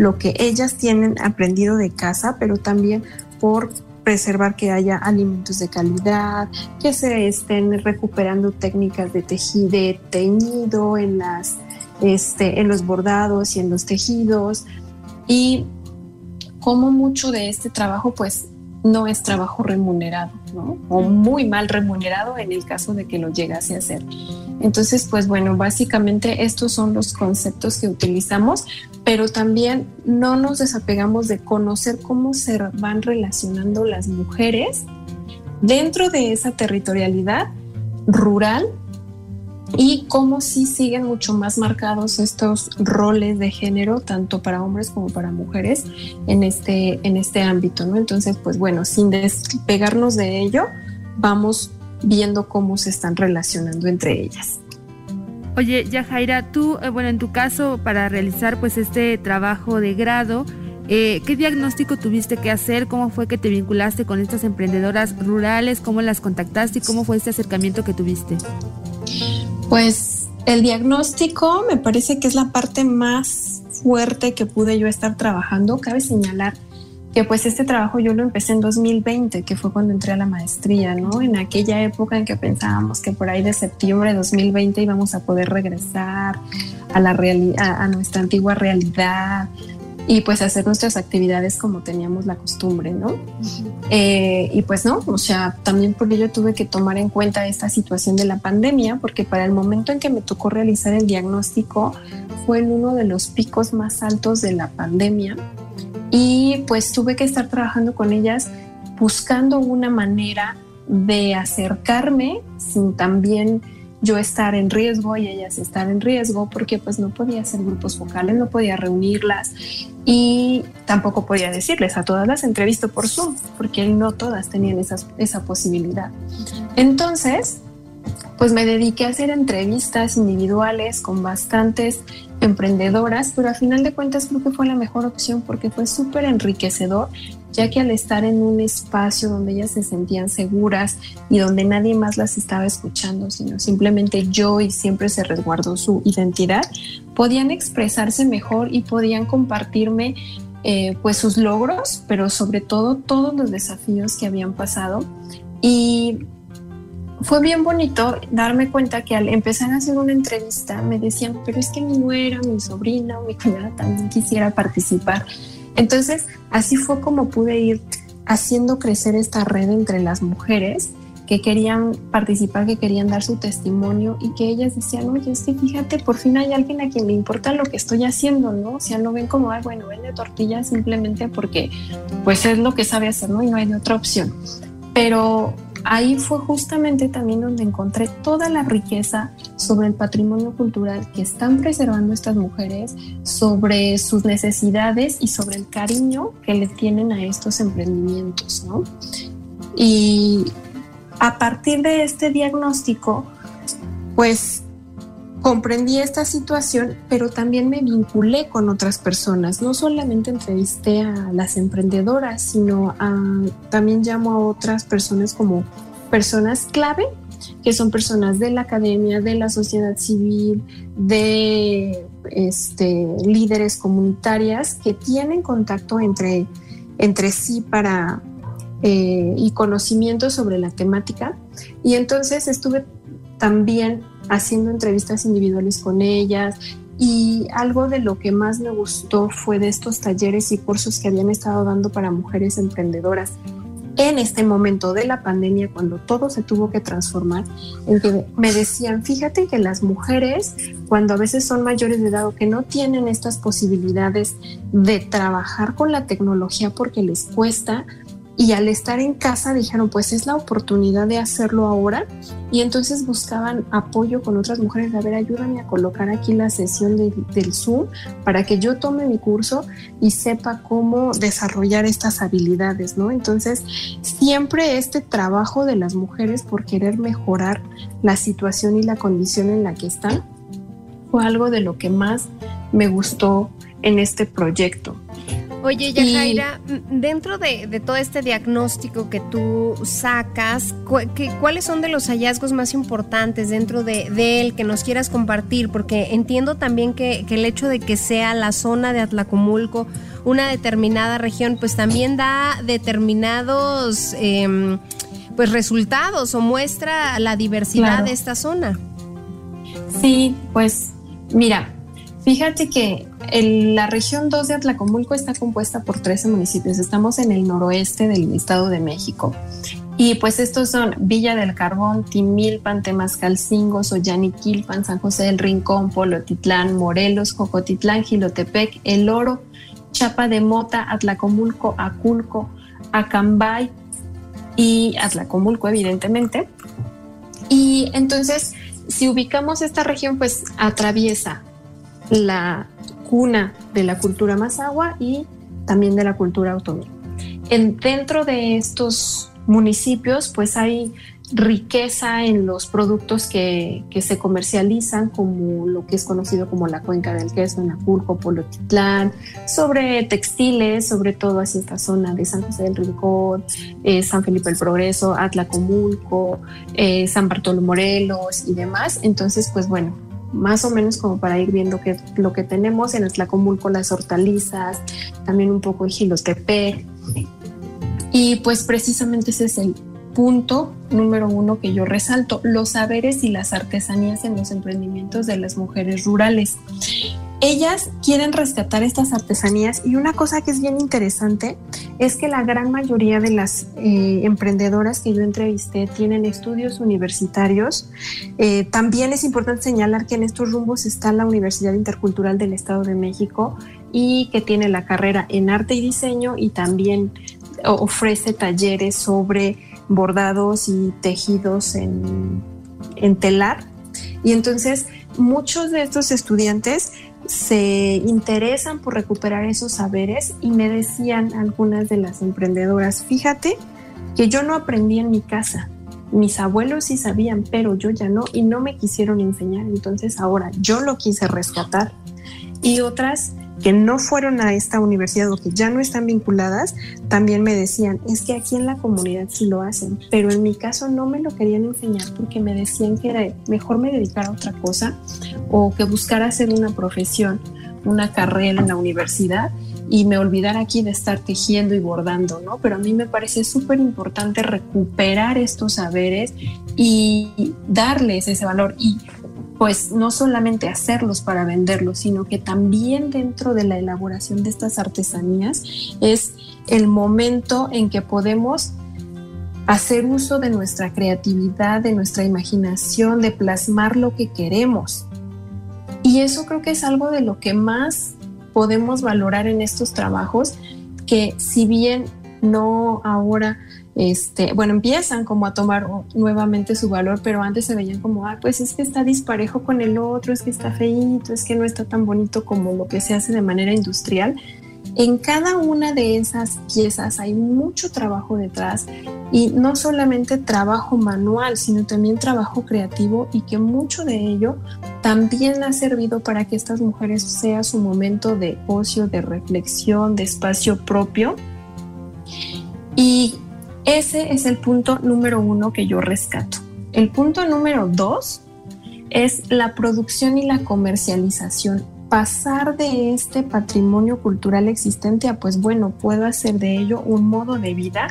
lo que ellas tienen aprendido de casa, pero también por preservar que haya alimentos de calidad, que se estén recuperando técnicas de tejido, de teñido en este, en los bordados y en los tejidos. Y como mucho de este trabajo pues no es trabajo remunerado, ¿no? O muy mal remunerado en el caso de que lo llegase a hacer. Entonces, pues bueno, básicamente estos son los conceptos que utilizamos, pero también no nos desapegamos de conocer cómo se van relacionando las mujeres dentro de esa territorialidad rural y cómo sí siguen mucho más marcados estos roles de género, tanto para hombres como para mujeres, en este, en este ámbito, ¿no? Entonces, pues bueno, sin despegarnos de ello, vamos viendo cómo se están relacionando entre ellas. Oye, Yajaira, tú, eh, bueno, en tu caso, para realizar pues este trabajo de grado, eh, ¿qué diagnóstico tuviste que hacer? ¿Cómo fue que te vinculaste con estas emprendedoras rurales? ¿Cómo las contactaste cómo fue este acercamiento que tuviste? Pues el diagnóstico me parece que es la parte más fuerte que pude yo estar trabajando. Cabe señalar que pues este trabajo yo lo empecé en 2020, que fue cuando entré a la maestría, ¿no? En aquella época en que pensábamos que por ahí de septiembre de 2020 íbamos a poder regresar a la a, a nuestra antigua realidad, y pues hacer nuestras actividades como teníamos la costumbre, ¿no? Eh, y pues no, o sea, también por ello tuve que tomar en cuenta esta situación de la pandemia, porque para el momento en que me tocó realizar el diagnóstico fue en uno de los picos más altos de la pandemia y pues tuve que estar trabajando con ellas buscando una manera de acercarme sin también yo estar en riesgo y ellas estar en riesgo porque pues no podía hacer grupos focales, no podía reunirlas y tampoco podía decirles a todas las entrevisto por Zoom porque no todas tenían esa posibilidad. Entonces, pues me dediqué a hacer entrevistas individuales con bastantes emprendedoras, pero a final de cuentas creo que fue la mejor opción porque fue súper enriquecedor, ya que al estar en un espacio donde ellas se sentían seguras y donde nadie más las estaba escuchando, sino simplemente yo y siempre se resguardó su identidad, podían expresarse mejor y podían compartirme eh, pues sus logros, pero sobre todo todos los desafíos que habían pasado. Y fue bien bonito darme cuenta que al empezar a hacer una entrevista me decían, pero es que mi nuera, mi sobrina o mi cuñada también quisiera participar. Entonces, así fue como pude ir haciendo crecer esta red entre las mujeres que querían participar, que querían dar su testimonio y que ellas decían, oye, es que fíjate, por fin hay alguien a quien le importa lo que estoy haciendo, ¿no? O sea, no ven como, Ay, bueno, vende tortillas simplemente porque pues es lo que sabe hacer, ¿no? Y no hay otra opción. Pero ahí fue justamente también donde encontré toda la riqueza sobre el patrimonio cultural que están preservando estas mujeres, sobre sus necesidades y sobre el cariño que le tienen a estos emprendimientos, ¿no? Y a partir de este diagnóstico, pues comprendí esta situación, pero también me vinculé con otras personas. No solamente entrevisté a las emprendedoras, sino también llamo a otras personas como personas clave, que son personas de la academia, de la sociedad civil, de este, líderes comunitarias que tienen contacto entre, entre sí para, eh, y conocimiento sobre la temática. Y entonces estuve también haciendo entrevistas individuales con ellas. Y algo de lo que más me gustó fue de estos talleres y cursos que habían estado dando para mujeres emprendedoras en este momento de la pandemia, cuando todo se tuvo que transformar, me decían, fíjate que las mujeres, cuando a veces son mayores de edad o que no tienen estas posibilidades de trabajar con la tecnología porque les cuesta, y al estar en casa dijeron, pues es la oportunidad de hacerlo ahora. Y entonces buscaban apoyo con otras mujeres. A ver, ayúdame a colocar aquí la sesión del Zoom para que yo tome mi curso y sepa cómo desarrollar estas habilidades, ¿no? Entonces, siempre este trabajo de las mujeres por querer mejorar la situación y la condición en la que están fue algo de lo que más me gustó en este proyecto. Oye, Yajaira, dentro de, todo este diagnóstico que tú sacas, ¿cuáles son de los hallazgos más importantes dentro de, él que nos quieras compartir? Porque entiendo también que, el hecho de que sea la zona de Atlacomulco una determinada región, pues también da determinados em, pues resultados o muestra la diversidad de esta zona. Sí, pues mira, Fíjate que la región 2 de Atlacomulco está compuesta por 13 municipios. Estamos en el noroeste del Estado de México. Y pues estos son Villa del Carbón, Timilpan, Temascalcingo, Soyaniquilpan, San José del Rincón, Polotitlán, Morelos, Jocotitlán, Gilotepec, El Oro, Chapa de Mota, Atlacomulco, Aculco, Acambay y Atlacomulco, evidentemente. Y entonces, si ubicamos esta región, pues atraviesa la cuna de la cultura mazahua y también de la cultura otomí. En, dentro de estos municipios, pues hay riqueza en los productos que, se comercializan, como lo que es conocido como la cuenca del queso en Acurco, Polotitlán, sobre textiles, sobre todo hacia esta zona de San José del Rincón, eh, San Felipe el Progreso, Atlacomulco, eh, San Bartolo Morelos y demás. Entonces, pues bueno, más o menos como para ir viendo qué, lo que tenemos en el Tlacomulco, las hortalizas, también un poco de Gilotepec. Y pues precisamente ese es el punto número uno que yo resalto, los saberes y las artesanías en los emprendimientos de las mujeres rurales. Ellas quieren rescatar estas artesanías y una cosa que es bien interesante es que la gran mayoría de las eh, emprendedoras que yo entrevisté tienen estudios universitarios. Eh, también es importante señalar que en estos rumbos está la Universidad Intercultural del Estado de México y que tiene la carrera en arte y diseño y también ofrece talleres sobre bordados y tejidos en, en telar. Y entonces muchos de estos estudiantes se interesan por recuperar esos saberes y me decían algunas de las emprendedoras, fíjate que yo no aprendí en mi casa, mis abuelos sí sabían, pero yo ya no y no me quisieron enseñar, entonces ahora yo lo quise rescatar. Y otras que no fueron a esta universidad o que ya no están vinculadas, también me decían, es que aquí en la comunidad sí lo hacen, pero en mi caso no me lo querían enseñar porque me decían que era mejor me dedicara a otra cosa o que buscara hacer una profesión, una carrera en la universidad y me olvidara aquí de estar tejiendo y bordando, ¿no? Pero a mí me parece súper importante recuperar estos saberes y darles ese valor. Y pues no solamente hacerlos para venderlos, sino que también dentro de la elaboración de estas artesanías es el momento en que podemos hacer uso de nuestra creatividad, de nuestra imaginación, de plasmar lo que queremos. Y eso creo que es algo de lo que más podemos valorar en estos trabajos, que si bien no ahora este, bueno, empiezan como a tomar nuevamente su valor, pero antes se veían como, ah, pues es que está disparejo con el otro, es que está feíto, es que no está tan bonito como lo que se hace de manera industrial. En cada una de esas piezas hay mucho trabajo detrás y no solamente trabajo manual, sino también trabajo creativo y que mucho de ello también ha servido para que estas mujeres sea su momento de ocio, de reflexión, de espacio propio. Y ese es el punto número uno que yo rescato. El punto número dos es la producción y la comercialización. Pasar de este patrimonio cultural existente a, pues bueno, puedo hacer de ello un modo de vida,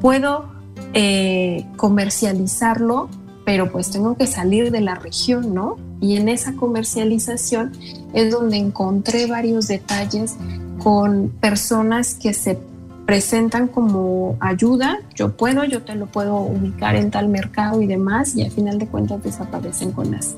puedo eh, comercializarlo, pero pues tengo que salir de la región, ¿no? Y en esa comercialización es donde encontré varios detalles con personas que se presentan como ayuda, yo puedo, yo te lo puedo ubicar en tal mercado y demás, y al final de cuentas desaparecen con, las,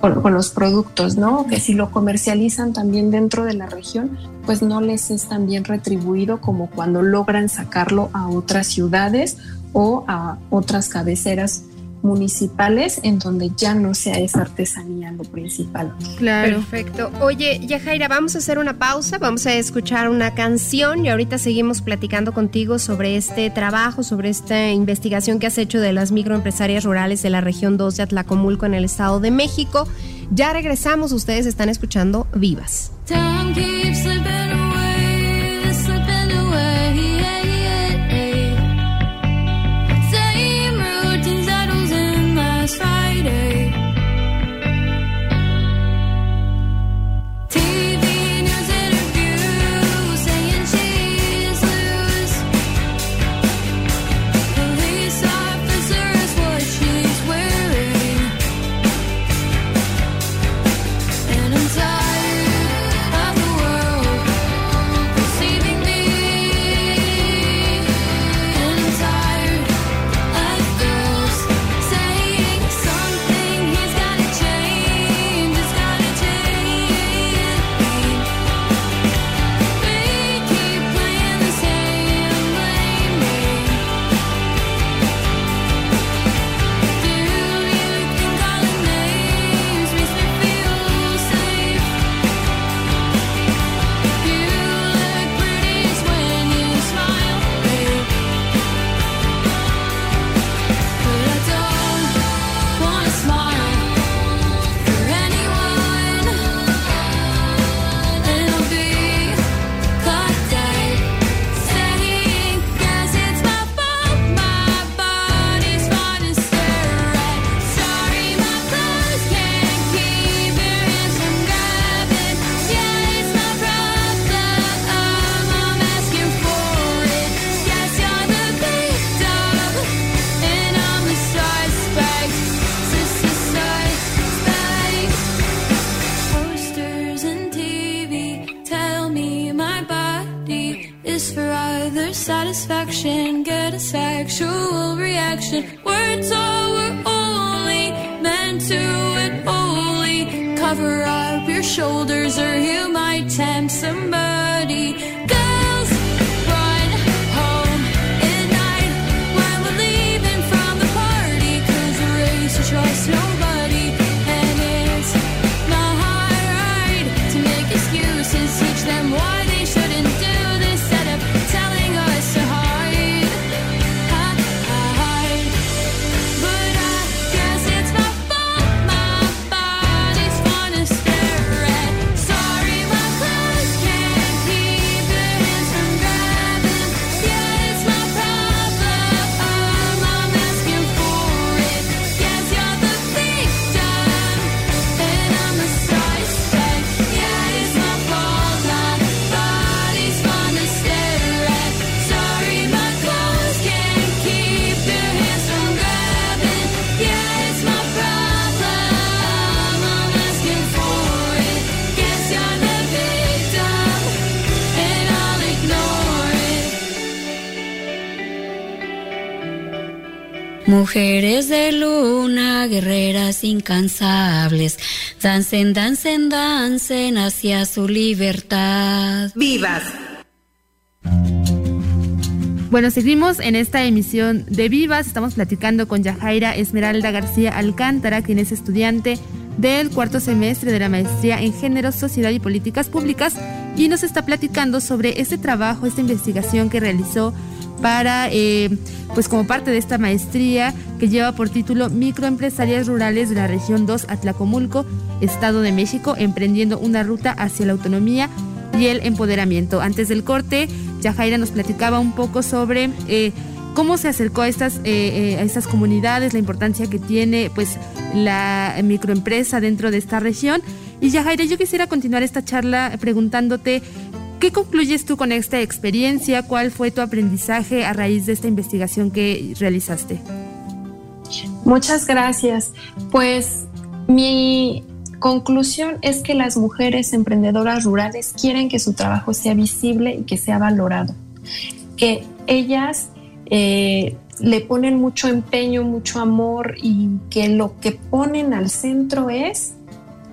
con, los productos, ¿no? Que si lo comercializan también dentro de la región, pues no les es tan bien retribuido como cuando logran sacarlo a otras ciudades o a otras cabeceras municipales en donde ya no sea esa artesanía lo principal. Claro. Perfecto. Oye, Yajaira, vamos a hacer una pausa, vamos a escuchar una canción y ahorita seguimos platicando contigo sobre este trabajo, sobre esta investigación que has hecho de las microempresarias rurales de la región 2 de Atlacomulco en el Estado de México. Ya regresamos, ustedes están escuchando Vivas. Reaction. Words all were only meant to and only cover up your shoulders, or you Mujeres de luna, guerreras incansables, dancen, dancen, dancen hacia su libertad. ¡Vivas! Bueno, seguimos en esta emisión de Vivas. Estamos platicando con Yajaira Esmeralda García Alcántara, quien es estudiante del cuarto semestre de la maestría en Género, Sociedad y Políticas Públicas y nos está platicando sobre este trabajo, esta investigación que realizó para, eh, pues como parte de esta maestría que lleva por título Microempresarias Rurales de la Región 2 Atlacomulco, Estado de México, emprendiendo una ruta hacia la autonomía y el empoderamiento. Antes del corte, Yajaira nos platicaba un poco sobre eh, cómo se acercó a estas, eh, a estas comunidades, la importancia que tiene pues la microempresa dentro de esta región. Y Yajaira, yo quisiera continuar esta charla preguntándote ¿Qué concluyes tú con esta experiencia? ¿Cuál fue tu aprendizaje a raíz de esta investigación que realizaste? Muchas gracias. Pues mi conclusión es que las mujeres emprendedoras rurales quieren que su trabajo sea visible y que sea valorado. Que ellas eh, le ponen mucho empeño, mucho amor y que lo que ponen al centro es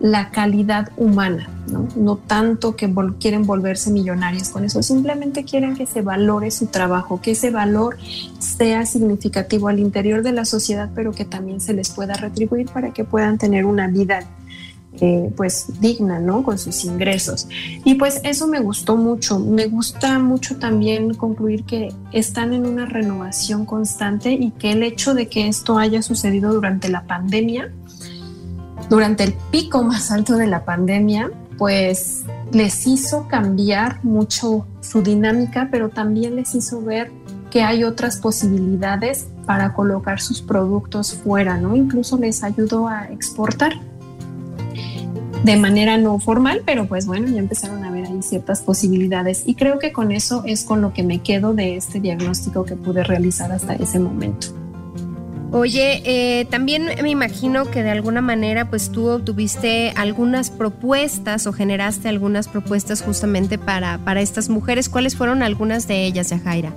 la calidad humana, ¿no? No tanto que vol quieren volverse millonarias con eso, simplemente quieren que se valore su trabajo, que ese valor sea significativo al interior de la sociedad, pero que también se les pueda retribuir para que puedan tener una vida eh, pues digna, ¿no? Con sus ingresos. Y pues eso me gustó mucho. Me gusta mucho también concluir que están en una renovación constante y que el hecho de que esto haya sucedido durante la pandemia, durante el pico más alto de la pandemia, pues les hizo cambiar mucho su dinámica, pero también les hizo ver que hay otras posibilidades para colocar sus productos fuera, ¿no? Incluso les ayudó a exportar de manera no formal, pero pues bueno, ya empezaron a ver ahí ciertas posibilidades y creo que con eso es con lo que me quedo de este diagnóstico que pude realizar hasta ese momento. Oye, eh, también me imagino que de alguna manera pues tú obtuviste algunas propuestas o generaste algunas propuestas justamente para, para estas mujeres. ¿Cuáles fueron algunas de ellas, Yajaira?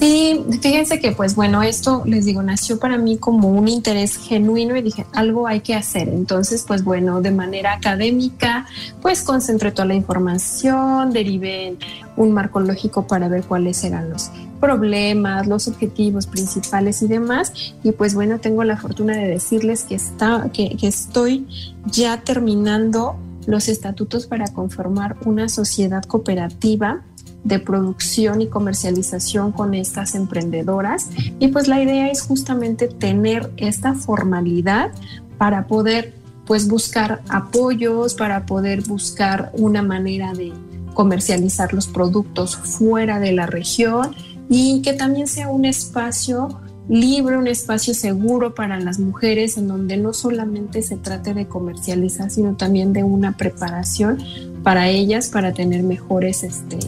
Sí, fíjense que pues bueno, esto les digo, nació para mí como un interés genuino y dije, algo hay que hacer. Entonces, pues bueno, de manera académica, pues concentré toda la información, derivé un marco lógico para ver cuáles eran los problemas, los objetivos principales y demás. Y pues bueno, tengo la fortuna de decirles que, está, que, estoy ya terminando los estatutos para conformar una sociedad cooperativa de producción y comercialización con estas emprendedoras. Y pues la idea es justamente tener esta formalidad para poder pues buscar apoyos, para poder buscar una manera de comercializar los productos fuera de la región y que también sea un espacio libre, un espacio seguro para las mujeres en donde no solamente se trate de comercializar, sino también de una preparación para ellas para tener mejores este,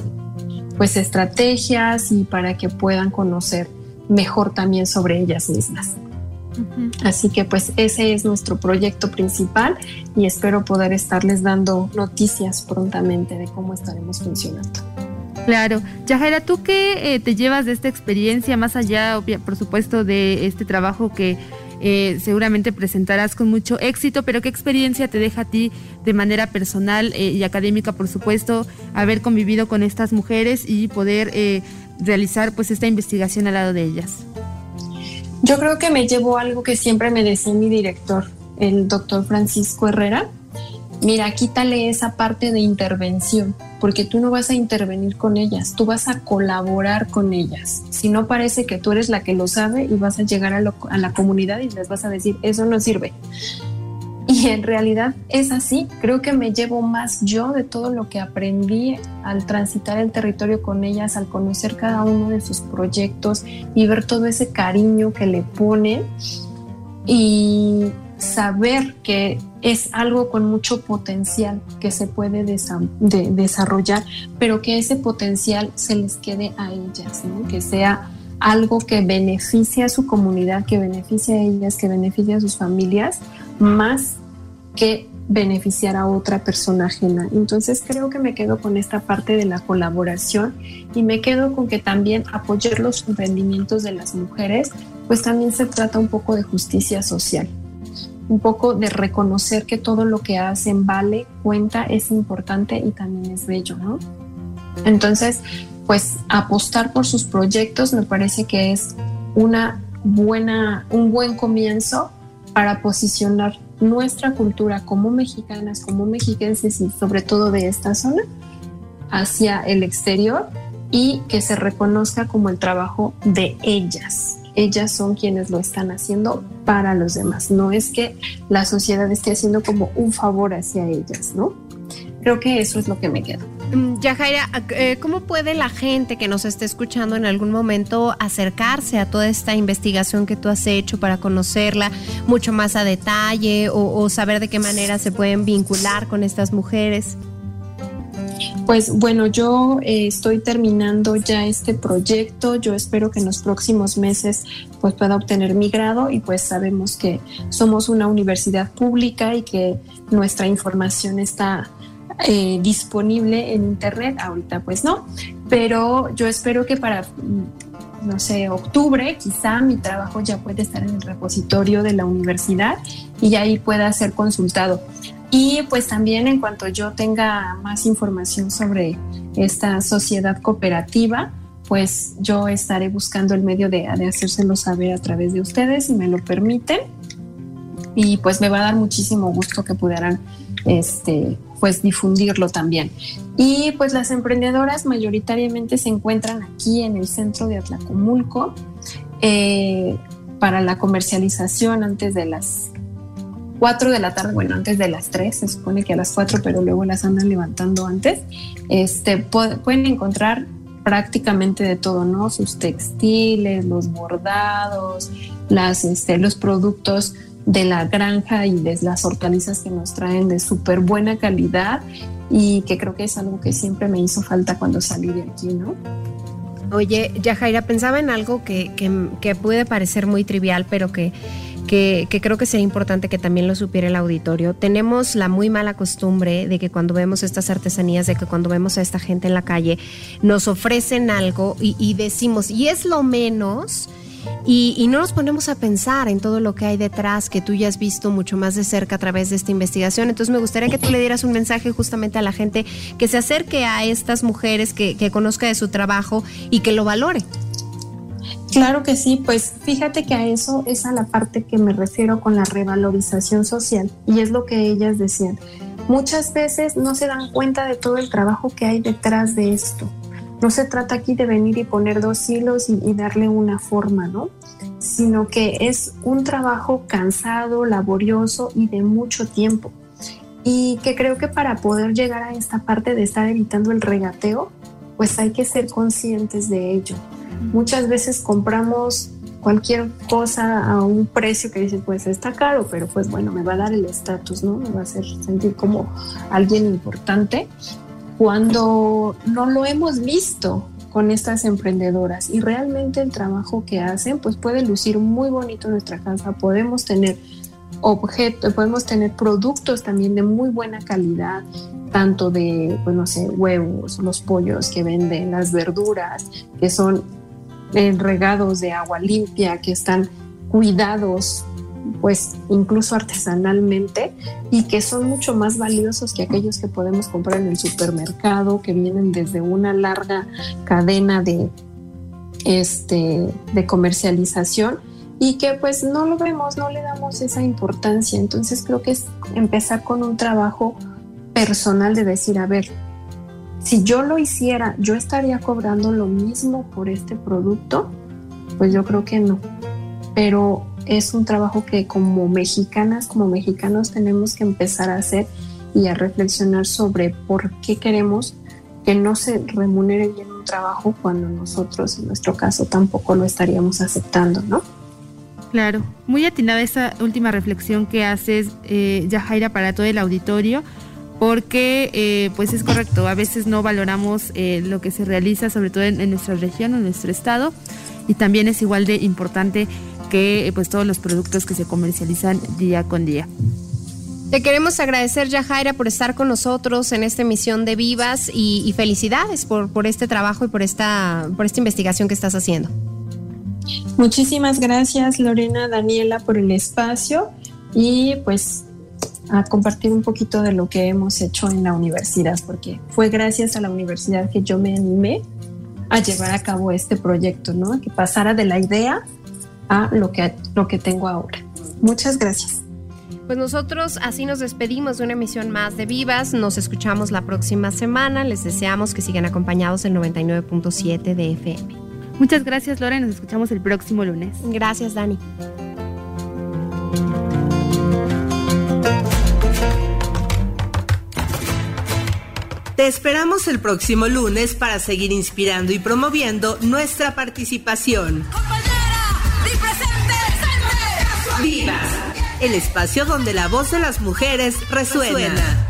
pues estrategias y para que puedan conocer mejor también sobre ellas mismas. Así que pues ese es nuestro proyecto principal y espero poder estarles dando noticias prontamente de cómo estaremos funcionando. Claro. Yajaira, ¿tú qué eh, te llevas de esta experiencia, más allá, por supuesto, de este trabajo que eh, seguramente presentarás con mucho éxito, pero qué experiencia te deja a ti de manera personal eh, y académica, por supuesto, haber convivido con estas mujeres y poder realizar pues esta investigación al lado de ellas? Yo creo que me llevo algo que siempre me decía mi director, el doctor Francisco Herrera, mira, quítale esa parte de intervención, porque tú no vas a intervenir con ellas, tú vas a colaborar con ellas. Si no parece que tú eres la que lo sabe y vas a llegar a, la comunidad y les vas a decir, eso no sirve. Y en realidad es así, creo que me llevo más yo de todo lo que aprendí al transitar el territorio con ellas, al conocer cada uno de sus proyectos y ver todo ese cariño que le ponen. Y saber que es algo con mucho potencial que se puede desarrollar, pero que ese potencial se les quede a ellas, que sea algo que beneficie a su comunidad, que beneficie a ellas, que beneficie a sus familias, más que beneficiar a otra persona ajena. Entonces creo que me quedo con esta parte de la colaboración y me quedo con que también apoyar los emprendimientos de las mujeres, pues también se trata un poco de justicia social un poco de reconocer que todo lo que hacen vale, cuenta, es importante y también es bello, ¿no? Entonces, pues apostar por sus proyectos me parece que es una buena, un buen comienzo para posicionar nuestra cultura como mexicanas, como mexiquenses y sobre todo de esta zona hacia el exterior y que se reconozca como el trabajo de ellas, ellas son quienes lo están haciendo para los demás. No es que la sociedad esté haciendo como un favor hacia ellas, ¿no? Creo que eso es lo que me queda. Mm, Yajaira, eh, ¿cómo puede la gente que nos esté escuchando en algún momento acercarse a toda esta investigación que tú has hecho para conocerla mucho más a detalle o saber de qué manera se pueden vincular con estas mujeres? Pues bueno, yo eh, estoy terminando ya este proyecto. Yo espero que en los próximos meses pues pueda obtener mi grado y pues sabemos que somos una universidad pública y que nuestra información está eh, disponible en internet. Ahorita pues no, pero yo espero que para no sé, octubre, quizá mi trabajo ya puede estar en el repositorio de la universidad y ahí pueda ser consultado. Y pues también en cuanto yo tenga más información sobre esta sociedad cooperativa, pues yo estaré buscando el medio de, de hacérselo saber a través de ustedes, si me lo permiten. Y pues me va a dar muchísimo gusto que pudieran este, pues difundirlo también. Y pues las emprendedoras mayoritariamente se encuentran aquí en el centro de Atlacomulco eh, para la comercialización antes de las 4 de la tarde, bueno, antes de las 3, se supone que a las 4, pero luego las andan levantando antes, este, pueden encontrar prácticamente de todo, ¿no? Sus textiles, los bordados, las, este, los productos de la granja y de las hortalizas que nos traen de súper buena calidad y que creo que es algo que siempre me hizo falta cuando salí de aquí, ¿no? Oye, Yajaira, pensaba en algo que, que, que puede parecer muy trivial, pero que que, creo que sería importante que también lo supiera el auditorio. Tenemos la muy mala costumbre de que cuando vemos estas artesanías, de que cuando vemos a esta gente en la calle, nos ofrecen algo y, decimos, y es lo menos. Y, y, no nos ponemos a pensar en todo lo que hay detrás que tú ya has visto mucho más de cerca a través de esta investigación. Entonces me gustaría que tú le dieras un mensaje justamente a la gente que se acerque a estas mujeres, que, que conozca de su trabajo y que lo valore. Claro que sí, pues fíjate que a eso es a la parte que me refiero con la revalorización social y es lo que ellas decían. Muchas veces no se dan cuenta de todo el trabajo que hay detrás de esto. No se trata aquí de venir y poner dos hilos y, darle una forma, ¿no? Sino que es un trabajo cansado, laborioso y de mucho tiempo. Y que creo que para poder llegar a esta parte de estar evitando el regateo, pues hay que ser conscientes de ello Muchas veces compramos cualquier cosa a un precio que dice, pues está caro, pero pues bueno, me va a dar el estatus, ¿no? Me va a hacer sentir como alguien importante cuando no lo hemos visto con estas emprendedoras y realmente el trabajo que hacen pues puede lucir muy bonito nuestra casa, podemos tener objetos, podemos tener productos también de muy buena calidad, tanto de, pues no sé, huevos, los pollos que venden, las verduras, que son regados de agua limpia, que están cuidados pues incluso artesanalmente y que son mucho más valiosos que aquellos que podemos comprar en el supermercado que vienen desde una larga cadena de este de comercialización y que pues no lo vemos, no le damos esa importancia. Entonces creo que es empezar con un trabajo personal de decir, a ver, si yo lo hiciera, yo estaría cobrando lo mismo por este producto, pues yo creo que no. Pero es un trabajo que como mexicanas, como mexicanos tenemos que empezar a hacer y a reflexionar sobre por qué queremos que no se remunere bien un trabajo cuando nosotros, en nuestro caso, tampoco lo estaríamos aceptando, ¿no? Claro, muy atinada esa última reflexión que haces, eh, Yajaira, para todo el auditorio, porque eh, pues es correcto, a veces no valoramos eh, lo que se realiza, sobre todo en, nuestra región, en nuestro estado, y también es igual de importante que pues todos los productos que se comercializan día con día. Te queremos agradecer, Yajaira, por estar con nosotros en esta emisión de Vivas y, felicidades por, por este trabajo y por esta, por esta investigación que estás haciendo. Muchísimas gracias Lorena, Daniela por el espacio y pues a compartir un poquito de lo que hemos hecho en la universidad, porque fue gracias a la universidad que yo me animé a llevar a cabo este proyecto, ¿no? Que pasara de la idea a lo que, lo que tengo ahora. Muchas gracias. Pues nosotros así nos despedimos de una emisión más de Vivas. Nos escuchamos la próxima semana. Les deseamos que sigan acompañados en 99.7 de FM. Muchas gracias, Lore. Nos escuchamos el próximo lunes. Gracias, Dani. Te esperamos el próximo lunes para seguir inspirando y promoviendo nuestra participación. Vivas, el espacio donde la voz de las mujeres resuena.